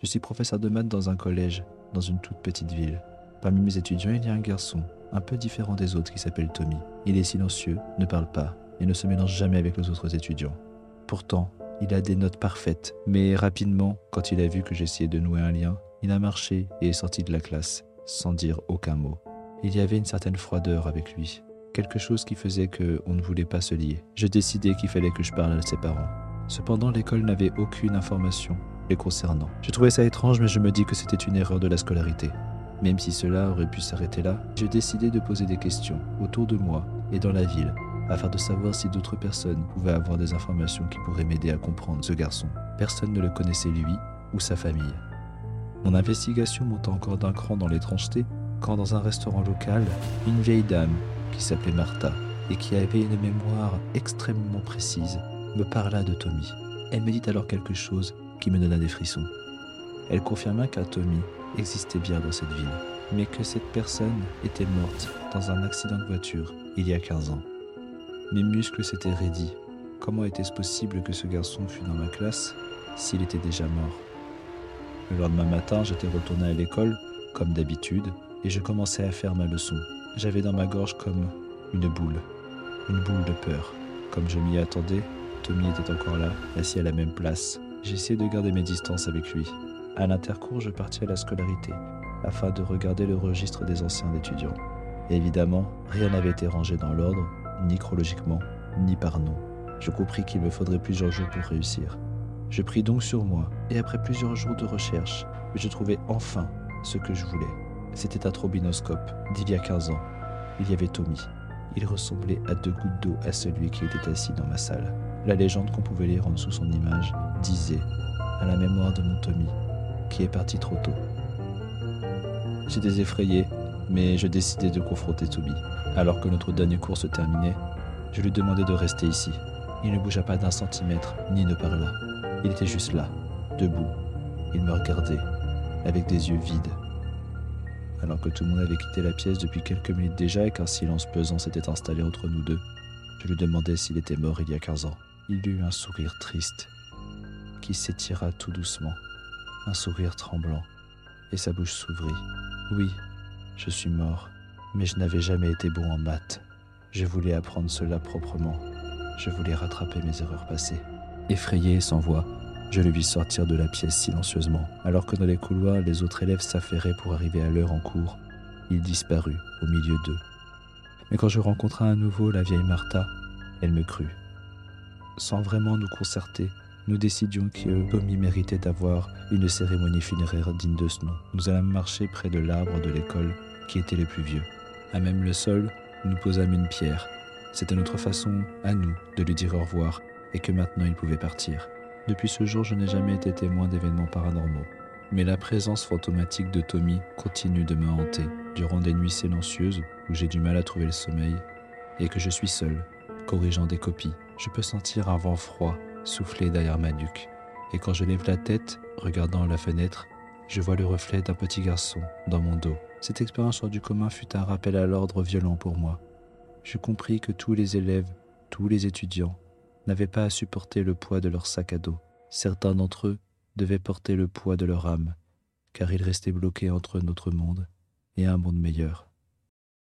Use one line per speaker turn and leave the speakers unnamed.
Je suis professeur de maths dans un collège, dans une toute petite ville. Parmi mes étudiants, il y a un garçon, un peu différent des autres, qui s'appelle Tommy. Il est silencieux, ne parle pas et ne se mélange jamais avec les autres étudiants. Pourtant, il a des notes parfaites, mais rapidement, quand il a vu que j'essayais de nouer un lien, il a marché et est sorti de la classe, sans dire aucun mot. Il y avait une certaine froideur avec lui, quelque chose qui faisait que on ne voulait pas se lier. Je décidai qu'il fallait que je parle à ses parents. Cependant, l'école n'avait aucune information les concernant. Je trouvais ça étrange, mais je me dis que c'était une erreur de la scolarité. Même si cela aurait pu s'arrêter là, j'ai décidé de poser des questions autour de moi et dans la ville, afin de savoir si d'autres personnes pouvaient avoir des informations qui pourraient m'aider à comprendre ce garçon. Personne ne le connaissait lui ou sa famille. Mon investigation monta encore d'un cran dans l'étrangeté quand dans un restaurant local, une vieille dame qui s'appelait Martha et qui avait une mémoire extrêmement précise me parla de Tommy. Elle me dit alors quelque chose qui me donna des frissons. Elle confirma qu'un Tommy existait bien dans cette ville, mais que cette personne était morte dans un accident de voiture il y a 15 ans. Mes muscles s'étaient raidis. Comment était-ce possible que ce garçon fût dans ma classe s'il était déjà mort? Le lendemain matin, j'étais retourné à l'école, comme d'habitude, et je commençais à faire ma leçon. J'avais dans ma gorge comme une boule, une boule de peur. Comme je m'y attendais, Tommy était encore là, assis à la même place. J'essayais de garder mes distances avec lui. À l'intercours, je partis à la scolarité, afin de regarder le registre des anciens étudiants. évidemment, rien n'avait été rangé dans l'ordre, ni chronologiquement, ni par nom. Je compris qu'il me faudrait plusieurs jours pour réussir. Je pris donc sur moi, et après plusieurs jours de recherche, je trouvais enfin ce que je voulais. C'était un trobinoscope d'il y a 15 ans. Il y avait Tommy. Il ressemblait à deux gouttes d'eau à celui qui était assis dans ma salle. La légende qu'on pouvait lire en dessous son image disait à la mémoire de mon Tommy, qui est parti trop tôt. J'étais effrayé, mais je décidai de confronter Tommy. Alors que notre dernier cours se terminait, je lui demandai de rester ici. Il ne bougea pas d'un centimètre, ni ne parla. Il était juste là, debout. Il me regardait, avec des yeux vides. Alors que tout le monde avait quitté la pièce depuis quelques minutes déjà et qu'un silence pesant s'était installé entre nous deux, je lui demandai s'il était mort il y a 15 ans. Il eut un sourire triste, qui s'étira tout doucement, un sourire tremblant, et sa bouche s'ouvrit. Oui, je suis mort, mais je n'avais jamais été bon en maths. Je voulais apprendre cela proprement. Je voulais rattraper mes erreurs passées. Effrayé et sans voix, je le vis sortir de la pièce silencieusement. Alors que dans les couloirs, les autres élèves s'affairaient pour arriver à l'heure en cours, il disparut au milieu d'eux. Mais quand je rencontrai à nouveau la vieille Martha, elle me crut. Sans vraiment nous concerter, nous décidions que Tommy méritait d'avoir une cérémonie funéraire digne de ce nom. Nous allâmes marcher près de l'arbre de l'école qui était le plus vieux. À même le sol, nous posâmes une pierre. C'était notre façon, à nous, de lui dire au revoir et que maintenant il pouvait partir. Depuis ce jour, je n'ai jamais été témoin d'événements paranormaux. Mais la présence fantomatique de Tommy continue de me hanter durant des nuits silencieuses où j'ai du mal à trouver le sommeil et que je suis seul, corrigeant des copies. Je peux sentir un vent froid souffler derrière ma nuque. Et quand je lève la tête, regardant la fenêtre, je vois le reflet d'un petit garçon dans mon dos. Cette expérience hors du commun fut un rappel à l'ordre violent pour moi. Je compris que tous les élèves, tous les étudiants, n'avaient pas à supporter le poids de leur sac à dos. Certains d'entre eux devaient porter le poids de leur âme, car ils restaient bloqués entre notre monde et un monde meilleur.